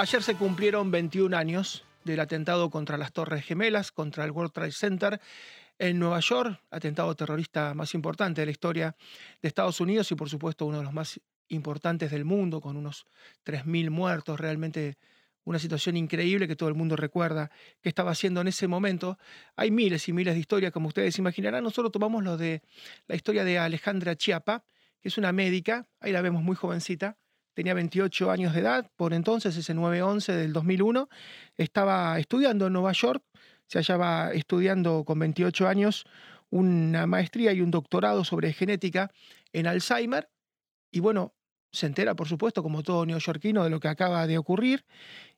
Ayer se cumplieron 21 años del atentado contra las Torres Gemelas, contra el World Trade Center en Nueva York, atentado terrorista más importante de la historia de Estados Unidos y por supuesto uno de los más importantes del mundo, con unos 3.000 muertos, realmente una situación increíble que todo el mundo recuerda que estaba haciendo en ese momento. Hay miles y miles de historias, como ustedes imaginarán. Nosotros tomamos lo de la historia de Alejandra Chiapa, que es una médica, ahí la vemos muy jovencita, tenía 28 años de edad, por entonces, ese 9-11 del 2001, estaba estudiando en Nueva York, se hallaba estudiando con 28 años una maestría y un doctorado sobre genética en Alzheimer, y bueno, se entera, por supuesto, como todo neoyorquino, de lo que acaba de ocurrir,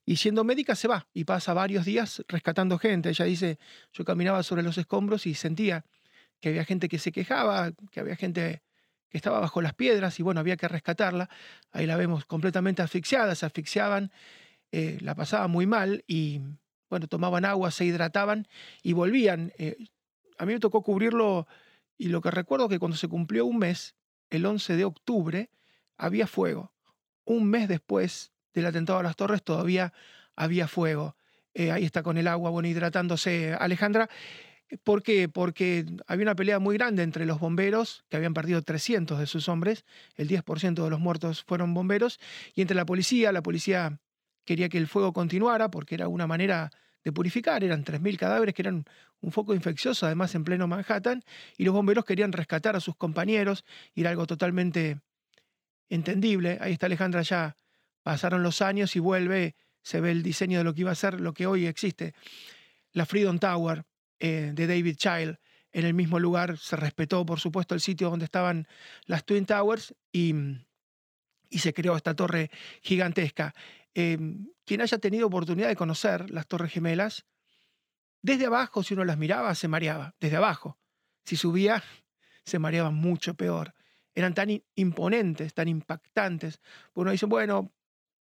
y siendo médica se va y pasa varios días rescatando gente. Ella dice, yo caminaba sobre los escombros y sentía que había gente que se quejaba, que había gente que estaba bajo las piedras y bueno, había que rescatarla. Ahí la vemos completamente asfixiada, se asfixiaban, eh, la pasaban muy mal y bueno, tomaban agua, se hidrataban y volvían. Eh, a mí me tocó cubrirlo y lo que recuerdo es que cuando se cumplió un mes, el 11 de octubre, había fuego. Un mes después del atentado a las torres todavía había fuego. Eh, ahí está con el agua, bueno, hidratándose Alejandra. ¿Por qué? Porque había una pelea muy grande entre los bomberos, que habían perdido 300 de sus hombres, el 10% de los muertos fueron bomberos, y entre la policía, la policía quería que el fuego continuara porque era una manera de purificar, eran 3.000 cadáveres que eran un foco infeccioso, además en pleno Manhattan, y los bomberos querían rescatar a sus compañeros, y era algo totalmente entendible. Ahí está Alejandra ya, pasaron los años y vuelve, se ve el diseño de lo que iba a ser lo que hoy existe. La Freedom Tower, eh, de David Child. En el mismo lugar se respetó, por supuesto, el sitio donde estaban las Twin Towers y, y se creó esta torre gigantesca. Eh, quien haya tenido oportunidad de conocer las Torres Gemelas, desde abajo, si uno las miraba, se mareaba, desde abajo. Si subía, se mareaba mucho peor. Eran tan imponentes, tan impactantes. Uno dice, bueno,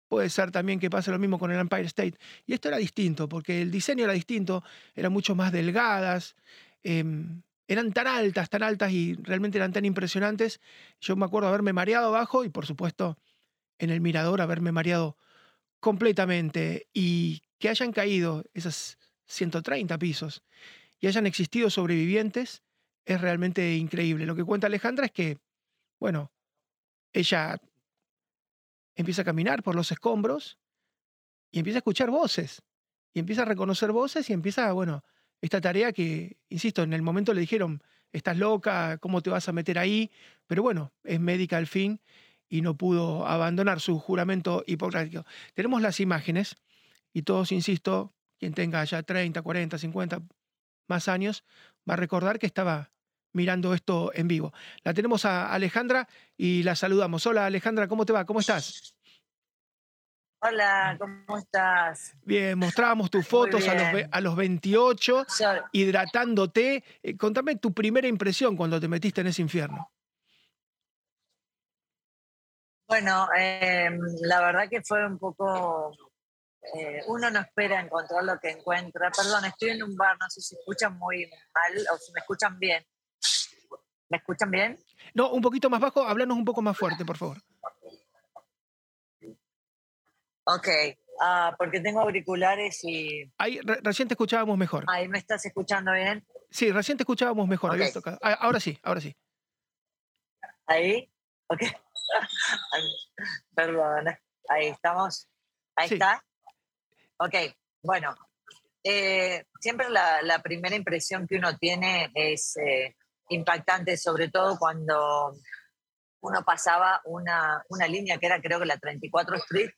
Puede ser también que pase lo mismo con el Empire State. Y esto era distinto, porque el diseño era distinto, eran mucho más delgadas, em, eran tan altas, tan altas y realmente eran tan impresionantes. Yo me acuerdo haberme mareado abajo y por supuesto en el mirador haberme mareado completamente y que hayan caído esas 130 pisos y hayan existido sobrevivientes es realmente increíble. Lo que cuenta Alejandra es que, bueno, ella empieza a caminar por los escombros y empieza a escuchar voces. Y empieza a reconocer voces y empieza, bueno, esta tarea que, insisto, en el momento le dijeron, estás loca, ¿cómo te vas a meter ahí? Pero bueno, es médica al fin y no pudo abandonar su juramento hipocrático. Tenemos las imágenes y todos, insisto, quien tenga ya 30, 40, 50 más años, va a recordar que estaba mirando esto en vivo. La tenemos a Alejandra y la saludamos. Hola Alejandra, ¿cómo te va? ¿Cómo estás? Hola, ¿cómo estás? Bien, mostrábamos tus fotos a los, a los 28, hidratándote. Eh, contame tu primera impresión cuando te metiste en ese infierno. Bueno, em, la verdad que fue un poco... Eh, uno no espera encontrar lo que encuentra. Perdón, estoy en un bar, no sé si escuchan muy mal o si me escuchan bien. ¿Me escuchan bien? No, un poquito más bajo, háblanos un poco más fuerte, por favor. Ok, ah, porque tengo auriculares y... Ahí, recién te escuchábamos mejor. Ahí me estás escuchando bien. Sí, recién te escuchábamos mejor. Ah, ahora sí, ahora sí. Ahí, ok. Perdón, ahí estamos. Ahí está. Ok, bueno. Eh, siempre la, primera impresión que uno tiene es eh, impactante, sobre todo cuando uno pasaba una, una, línea que era creo que la 34 Street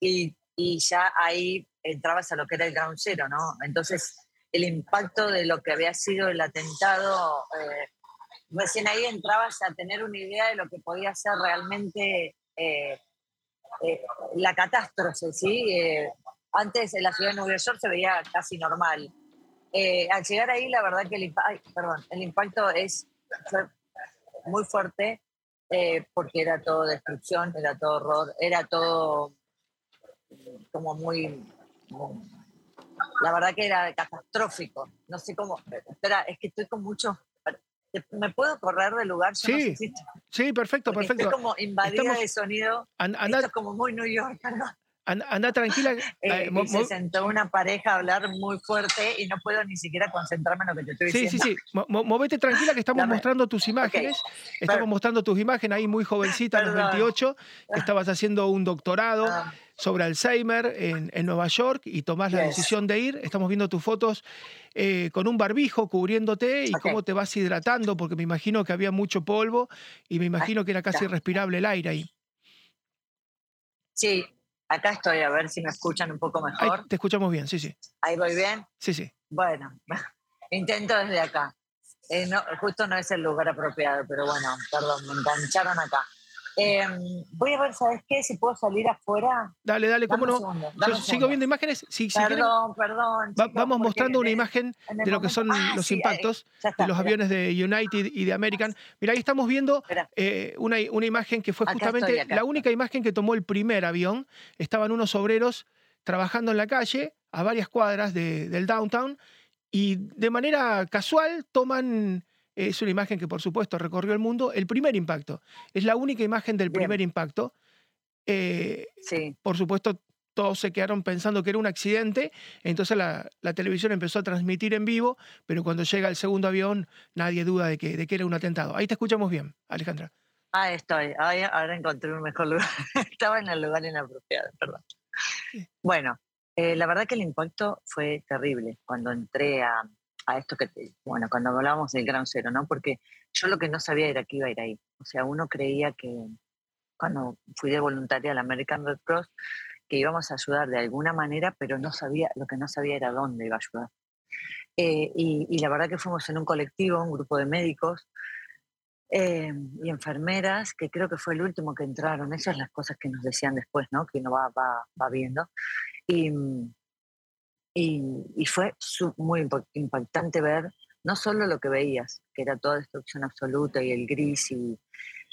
y, y, ya ahí entrabas a lo que era el Ground Zero, ¿no? Entonces el impacto de lo que había sido el atentado, eh, recién ahí entrabas a tener una idea de lo que podía ser realmente eh, eh, la catástrofe, ¿sí? antes en la ciudad de Nueva York se veía casi normal eh, al llegar ahí, la verdad que el, perdón, el impacto es, fue muy fuerte eh, porque era todo destrucción, era todo horror, era todo como muy, la verdad que era catastrófico. No sé cómo, espera, es que estoy con mucho... ¿Me puedo correr del lugar? sí, sí, perfecto, perfecto. Estoy como invadida de sonido. Esto es como muy New York, Anda, tranquila. Eh, y se sentó una pareja a hablar muy fuerte y no puedo ni siquiera concentrarme en lo que te estoy diciendo. Sí, sí, sí. Movete tranquila que estamos mostrando tus imágenes. Estamos mostrando tus imágenes ahí muy jovencita, a los 28, que estabas haciendo un doctorado. Ah. sobre Alzheimer en, Nueva York y tomás la decisión de ir. Estamos viendo tus fotos eh, con un barbijo cubriéndote y cómo te vas hidratando, porque me imagino que había mucho polvo y me imagino que era casi irrespirable el aire ahí. Sí, Acá estoy, a ver si me escuchan un poco mejor. te escuchamos bien, sí, sí. ¿Ahí voy bien? Sí, sí. Bueno, intento desde acá. Eh, justo no es el lugar apropiado, pero bueno, perdón, me engancharon acá. Em, voy a ver, ¿sabes qué? Si puedo salir afuera. Dale, dale, ¿cómo no? Yo sigo viendo imágenes. perdón, perdón. vamos mostrando una imagen de lo que son ah, los impactos de los aviones de United y de American. Mira, ahí estamos viendo eh, una, una, imagen que fue justamente la única imagen que tomó el primer avión. Estaban unos obreros trabajando en la calle a varias cuadras del downtown y de manera casual toman es una imagen que, por supuesto, recorrió el mundo. El primer impacto. Es la única imagen del primer impacto. Eh, sí. Por supuesto, todos se quedaron pensando que era un accidente, entonces la, televisión empezó a transmitir en vivo, pero cuando llega el segundo avión nadie duda de que, de que era un atentado. Ahí te escuchamos bien, Alejandra. Ah, estoy. ahora encontré un mejor lugar. Estaba en el lugar inapropiado, perdón. Bueno, eh, la verdad que el impacto fue terrible. Cuando entré a, a esto que, bueno, cuando hablábamos del gran cero, ¿no? Porque yo lo que no sabía era que iba a ir ahí. O sea, uno creía que cuando fui de voluntaria al American Red Cross, que íbamos a ayudar de alguna manera, pero no sabía, lo que no sabía era dónde iba a ayudar. Eh, y, la verdad que fuimos en un colectivo, un grupo de médicos eh, y enfermeras, que creo que fue el último que entraron. Esas son las cosas que nos decían después, ¿no? Que uno va, va, va viendo. Y, y, fue muy impactante ver no solo lo que veías, que era toda destrucción absoluta y el gris y,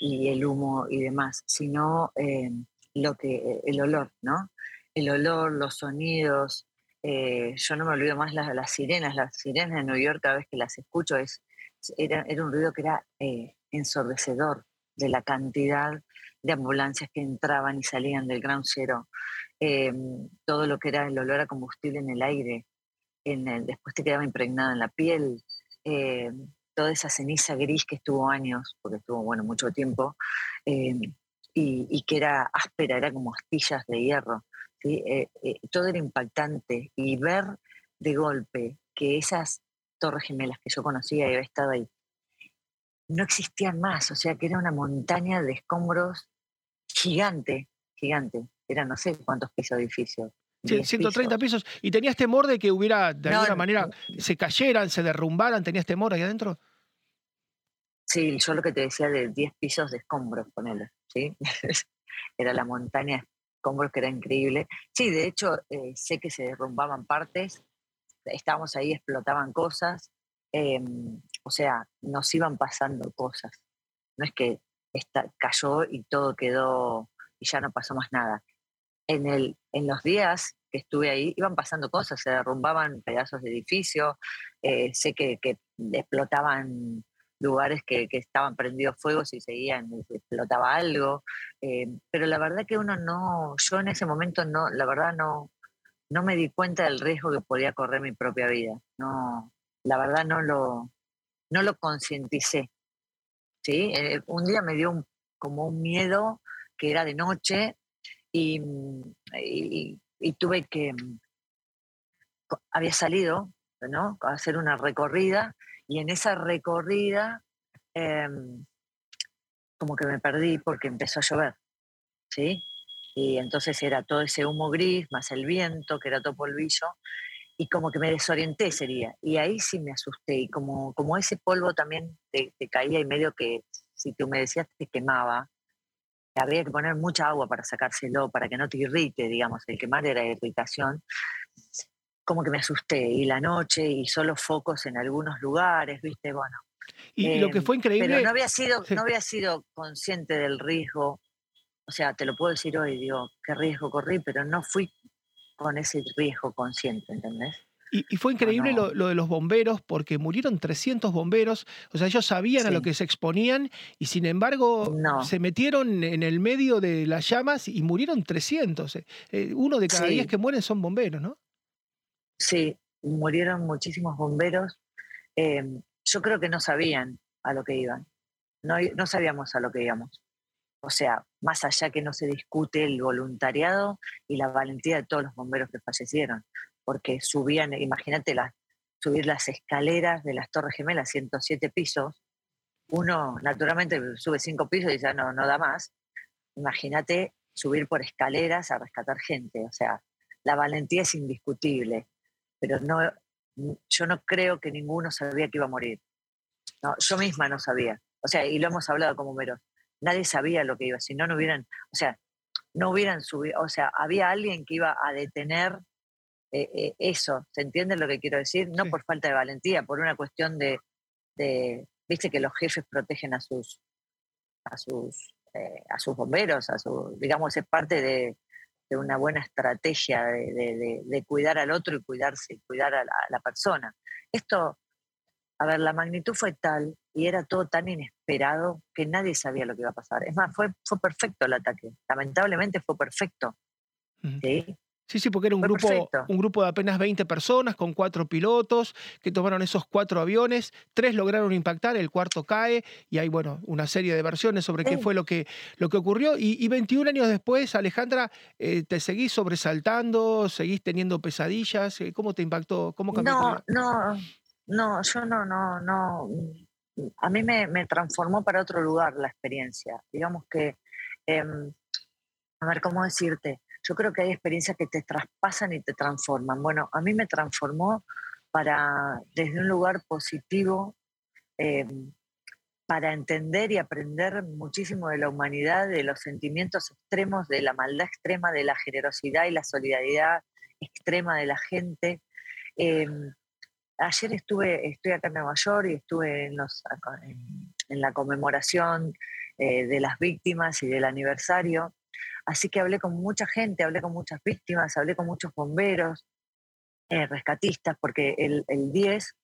el humo y demás, sino eh, lo que, el olor, ¿no? El olor, los sonidos. Eh, yo no me olvido más las, sirenas, las sirenas de New York, cada vez que las escucho, es, era, era un ruido que era eh, ensordecedor de la cantidad de ambulancias que entraban y salían del Gran Cero. Em, todo lo que era el olor a combustible en el aire, en el, después te quedaba impregnada en la piel, em, toda esa ceniza gris que estuvo años, porque estuvo, bueno, mucho tiempo, em, y, que era áspera, era como astillas de hierro. Eh, eh, todo era impactante y ver de golpe que esas torres gemelas que yo conocía y había estado ahí, no existían más, o sea que era una montaña de escombros gigante, gigante era no sé cuántos pisos de edificio. Sí, 130 pisos. ¿Y tenías temor de que hubiera, de alguna manera, se cayeran, se derrumbaran? ¿Tenías temor ahí adentro? Sí, yo lo que te decía de 10 pisos de escombros, ponele, ¿sí? era la montaña de escombros que era increíble. Sí, de hecho, eh, sé que se derrumbaban partes, estábamos ahí, explotaban cosas, em, o sea, nos iban pasando cosas. No es que cayó y todo quedó y ya no pasó más nada en, el, en los días que estuve ahí iban pasando cosas, se derrumbaban pedazos de edificios, eh, sé que, explotaban lugares que, estaban prendidos fuegos y seguían, explotaba algo, eh, pero la verdad que uno no, yo en ese momento no, la verdad no, no me di cuenta del riesgo que podía correr mi propia vida, no, la verdad no lo, no lo concienticé, ¿sí? Eh, un día me dio como un miedo que era de noche, Mm, y, tuve que, mm, había salido, ¿no? A hacer una recorrida y en esa recorrida em, como que me perdí porque empezó a llover, ¿sí? Y entonces era todo ese humo gris, más el viento, que era todo polvillo, y como que me desorienté sería. Y ahí sí me asusté, y como, como ese polvo también te, te caía y medio que si tú me decías te quemaba, habría que poner mucha agua para sacárselo, para que no te irrite, digamos, el quemar era irritación, como que me asusté, y la noche, y solo focos en algunos lugares, viste, bueno. Y lo que em, fue increíble... Pero no había, sido, no había sido consciente del riesgo, o sea, te lo puedo decir hoy, digo, qué riesgo corrí, pero no fui con ese riesgo consciente, ¿entendés? Y, fue increíble Lo, de los bomberos, porque murieron 300 bomberos, o sea, ellos sabían a lo que se exponían y sin embargo se metieron en el medio de las llamas y murieron 300. Eh, eh, uno de cada diez que mueren son bomberos, ¿no? Sí, murieron muchísimos bomberos. Em, yo creo que no sabían a lo que iban, no, no sabíamos a lo que íbamos. O sea, más allá que no se discute el voluntariado y la valentía de todos los bomberos que fallecieron, porque subían, imagínate, subir las escaleras de las Torres Gemelas, 107 pisos, uno naturalmente sube cinco pisos y ya no, no da más. Imagínate subir por escaleras a rescatar gente, o sea, la valentía es indiscutible, pero no, yo no creo que ninguno sabía que iba a morir. No, yo misma no sabía. O sea, y lo hemos hablado como meros. Nadie sabía lo que iba, si no, no hubieran, o sea, no hubieran subido, o sea, había alguien que iba a detener eh, eh, eso, ¿se entiende lo que quiero decir? No por falta de valentía, por una cuestión de, viste que los jefes protegen a sus, a sus, eh, a sus bomberos, a su, digamos, es parte de, una buena estrategia de, cuidar al otro y cuidarse, cuidar a la, persona. Esto, a ver, la magnitud fue tal y era todo tan inesperado que nadie sabía lo que iba a pasar. Es más, fue, fue perfecto el ataque. Lamentablemente fue perfecto. ¿sí? Sí, sí, porque era un grupo, un grupo de apenas 20 personas con cuatro pilotos que tomaron esos cuatro aviones, tres lograron impactar, el cuarto cae y hay, bueno, una serie de versiones sobre qué fue lo que, lo que ocurrió. Y, 21 años después, Alejandra, eh, ¿te seguís sobresaltando? ¿Seguís teniendo pesadillas? ¿Cómo te impactó? ¿Cómo cambió? No, no, no, yo no, no, no. A mí me, transformó para otro lugar la experiencia. Digamos que, em, a ver, ¿cómo decirte? yo creo que hay experiencias que te traspasan y te transforman. Bueno, a mí me transformó para, desde un lugar positivo, eh, para entender y aprender muchísimo de la humanidad, de los sentimientos extremos, de la maldad extrema, de la generosidad y la solidaridad extrema de la gente. Eh, ayer estuve, estoy acá en Nueva York y estuve en, los, en, la conmemoración eh, de las víctimas y del aniversario. Así que hablé con mucha gente, hablé con muchas víctimas, hablé con muchos bomberos, eh, rescatistas, porque el, 10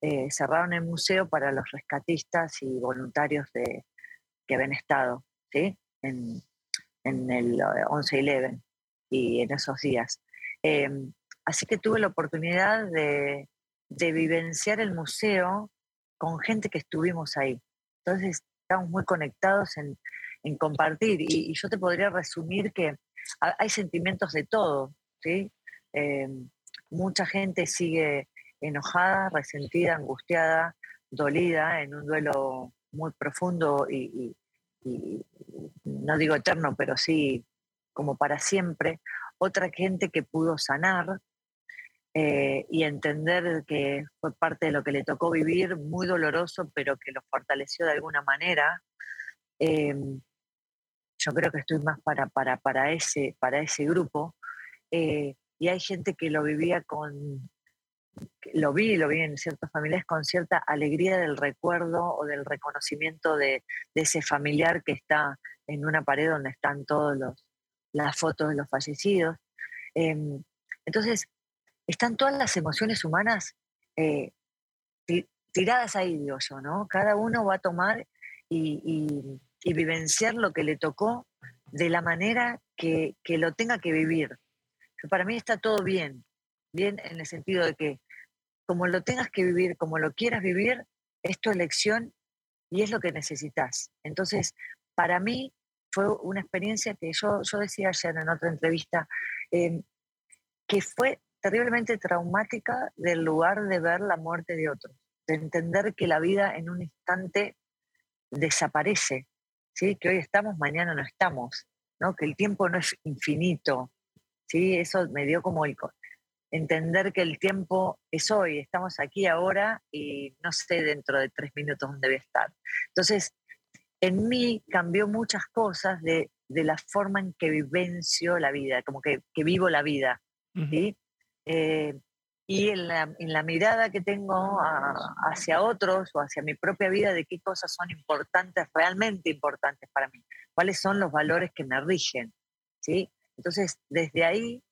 eh, cerraron el museo para los rescatistas y voluntarios de, que habían estado ¿sí? en, el 11-11 eh, y en esos días. Em, así que tuve la oportunidad de, de vivenciar el museo con gente que estuvimos ahí. Entonces, estamos muy conectados en, en compartir. Y, yo te podría resumir que hay sentimientos de todo, ¿sí? Eh, mucha gente sigue enojada, resentida, angustiada, dolida en un duelo muy profundo y, no digo eterno, pero sí como para siempre. Otra gente que pudo sanar eh, y entender que fue parte de lo que le tocó vivir, muy doloroso, pero que lo fortaleció de alguna manera. Eh, yo creo que estoy más para, para, para, ese, para ese grupo. Eh, y hay gente que lo vivía con, lo vi, lo vi en ciertas familias con cierta alegría del recuerdo o del reconocimiento de, ese familiar que está en una pared donde están todas las fotos de los fallecidos. Em, entonces, están todas las emociones humanas eh, tiradas ahí, digo yo, ¿no? Cada uno va a tomar y vivenciar lo que le tocó de la manera que, lo tenga que vivir. Para mí está todo bien, bien en el sentido de que como lo tengas que vivir, como lo quieras vivir, es tu elección y es lo que necesitas. Entonces, para mí fue una experiencia que yo, yo decía ayer en otra entrevista, em, que fue terriblemente traumática del lugar de ver la muerte de otros, de entender que la vida en un instante desaparece ¿sí? que hoy estamos, mañana no estamos, ¿no? que el tiempo no es infinito. ¿sí? Eso me dio como el, entender que el tiempo es hoy, estamos aquí ahora y no sé dentro de tres minutos dónde voy a estar. Entonces, en mí cambió muchas cosas de, de la forma en que vivencio la vida, como que, que vivo la vida. ¿sí? Y en la, mirada que tengo hacia otros o hacia mi propia vida de qué cosas son importantes, realmente importantes para mí, cuáles son los valores que me rigen. ¿sí? Entonces, desde ahí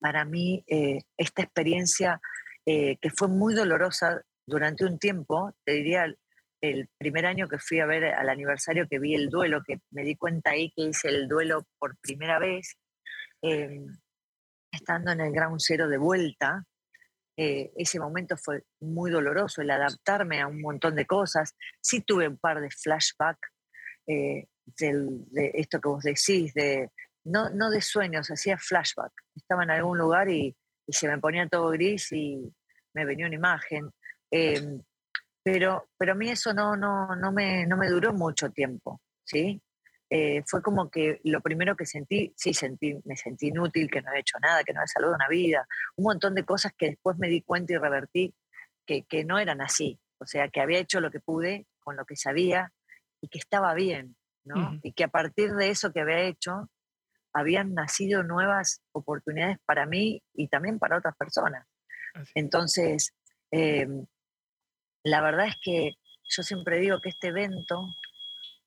para mí eh, esta experiencia eh, que fue muy dolorosa durante un tiempo, te diría el primer año que fui a ver al aniversario que vi el duelo, que me di cuenta ahí que hice el duelo por primera vez, em, estando en el ground zero de vuelta, eh, ese momento fue muy doloroso, el adaptarme a un montón de cosas. Sí tuve un par de flashbacks eh, de esto que vos decís, de, no, no de sueños, hacía flashback. Estaba en algún lugar y, se me ponía todo gris y me venía una imagen. Em, pero, pero a mí eso no, no, no, me, no me duró mucho tiempo, ¿sí? Eh, fue como que lo primero que sentí, sí, sentí, me sentí inútil, que no he hecho nada, que no he salvado una vida, un montón de cosas que después me di cuenta y revertí que, que no eran así, o sea, que había hecho lo que pude con lo que sabía y que estaba bien, ¿no? Y que a partir de eso que había hecho, habían nacido nuevas oportunidades para mí y también para otras personas. Entonces, em, la verdad es que yo siempre digo que este evento,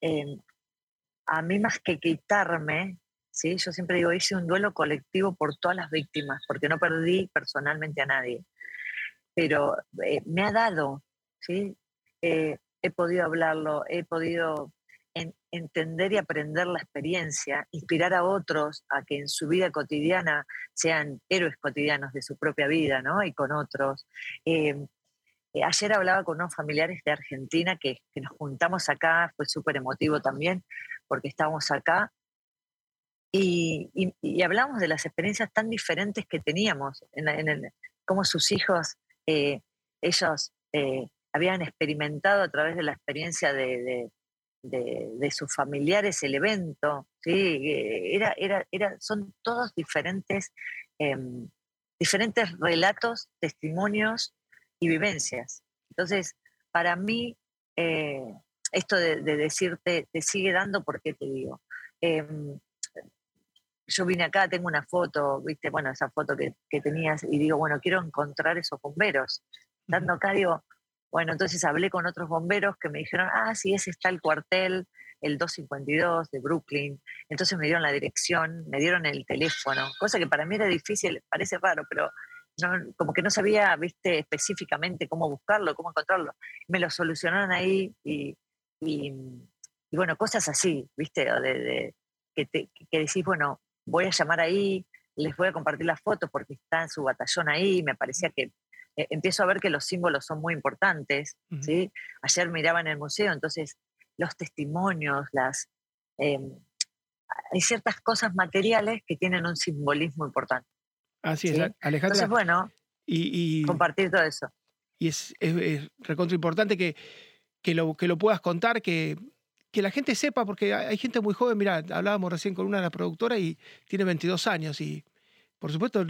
em, a mí más que quitarme, ¿sí? yo siempre digo, hice un duelo colectivo por todas las víctimas, porque no perdí personalmente a nadie, pero eh, me ha dado, ¿sí? Eh, he podido hablarlo, he podido entender y aprender la experiencia, inspirar a otros a que en su vida cotidiana sean héroes cotidianos de su propia vida, ¿no? Y con otros. Eh, ayer hablaba con unos familiares de Argentina que, nos juntamos acá, fue súper emotivo también, porque estábamos acá y, hablamos de las experiencias tan diferentes que teníamos, en, sus hijos, eh, ellos eh, habían experimentado a través de la experiencia de, sus familiares el evento, ¿sí? era, era, era, son todos diferentes, em, diferentes relatos, testimonios y vivencias. Entonces, para mí, eh, esto de, decirte, te sigue dando porque te digo. Em, yo vine acá, tengo una foto, viste, bueno, esa foto que, tenías, y digo, bueno, quiero encontrar esos bomberos. Dando acá, digo, bueno, entonces hablé con otros bomberos que me dijeron, ah, sí, ese está el cuartel, el 252 de Brooklyn. Entonces me dieron la dirección, me dieron el teléfono, cosa que para mí era difícil, parece raro, pero como que no sabía, viste, específicamente cómo buscarlo, cómo encontrarlo. Me lo solucionaron ahí y, bueno, cosas así, viste, de, que, que decís, bueno, voy a llamar ahí, les voy a compartir las fotos porque está en su batallón ahí, me parecía que eh, empiezo a ver que los símbolos son muy importantes, ¿sí? Ayer miraba en el museo, entonces los testimonios, las... Em, hay ciertas cosas materiales que tienen un simbolismo importante. Así es, Alejandra. Entonces, bueno, y, compartir todo eso. Y es, es, recontra importante que, que, lo, que lo puedas contar, que, que la gente sepa, porque hay gente muy joven, mira, hablábamos recién con una de las productoras y tiene 22 años y por supuesto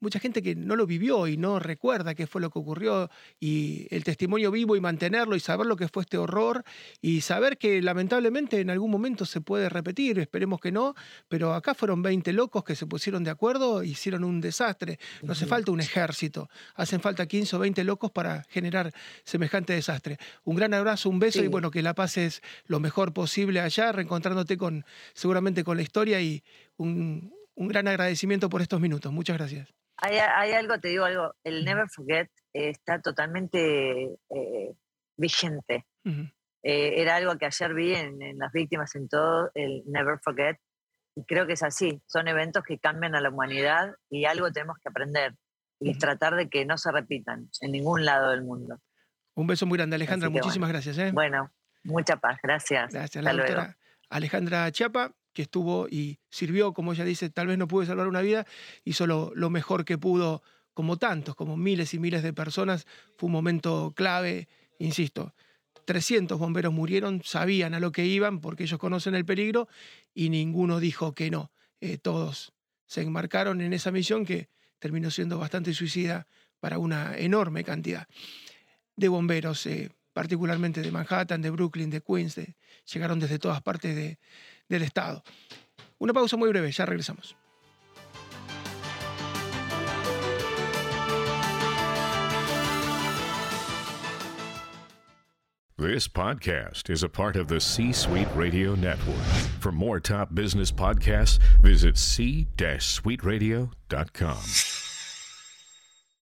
mucha gente que no lo vivió y no recuerda qué fue lo que ocurrió y el testimonio vivo y mantenerlo y saber lo que fue este horror y saber que lamentablemente en algún momento se puede repetir, esperemos que no, pero acá fueron 20 locos que se pusieron de acuerdo e hicieron un desastre. No hace falta un ejército, hacen falta 15 o 20 locos para generar semejante desastre. Un gran abrazo, un beso y bueno, que la pases lo mejor posible allá, reencontrándote con seguramente con la historia y un, un gran agradecimiento por estos minutos. Muchas gracias. Hay, algo, te digo algo, el Never Forget está totalmente eh, vigente. Eh, era algo que ayer vi en, las víctimas en todo, el Never Forget, y creo que es así, son eventos que cambian a la humanidad y algo tenemos que aprender y tratar de que no se repitan en ningún lado del mundo. Un beso muy grande, Alejandra, muchísimas gracias. ¿eh? Bueno, mucha paz, gracias. Gracias, la doctora Alejandra Chiapa que estuvo y sirvió, como ella dice, tal vez no pudo salvar una vida, hizo lo, mejor que pudo, como tantos, como miles y miles de personas. Fue un momento clave, insisto. 300 bomberos murieron, sabían a lo que iban porque ellos conocen el peligro y ninguno dijo que no. Eh, todos se enmarcaron en esa misión que terminó siendo bastante suicida para una enorme cantidad de bomberos, eh, particularmente de Manhattan, de Brooklyn, de Queens, llegaron desde todas partes de, del Estado. Una pausa muy breve, ya regresamos. This podcast is a part of the C Suite Radio Network. For more top business podcasts, visit c-suiteradio.com.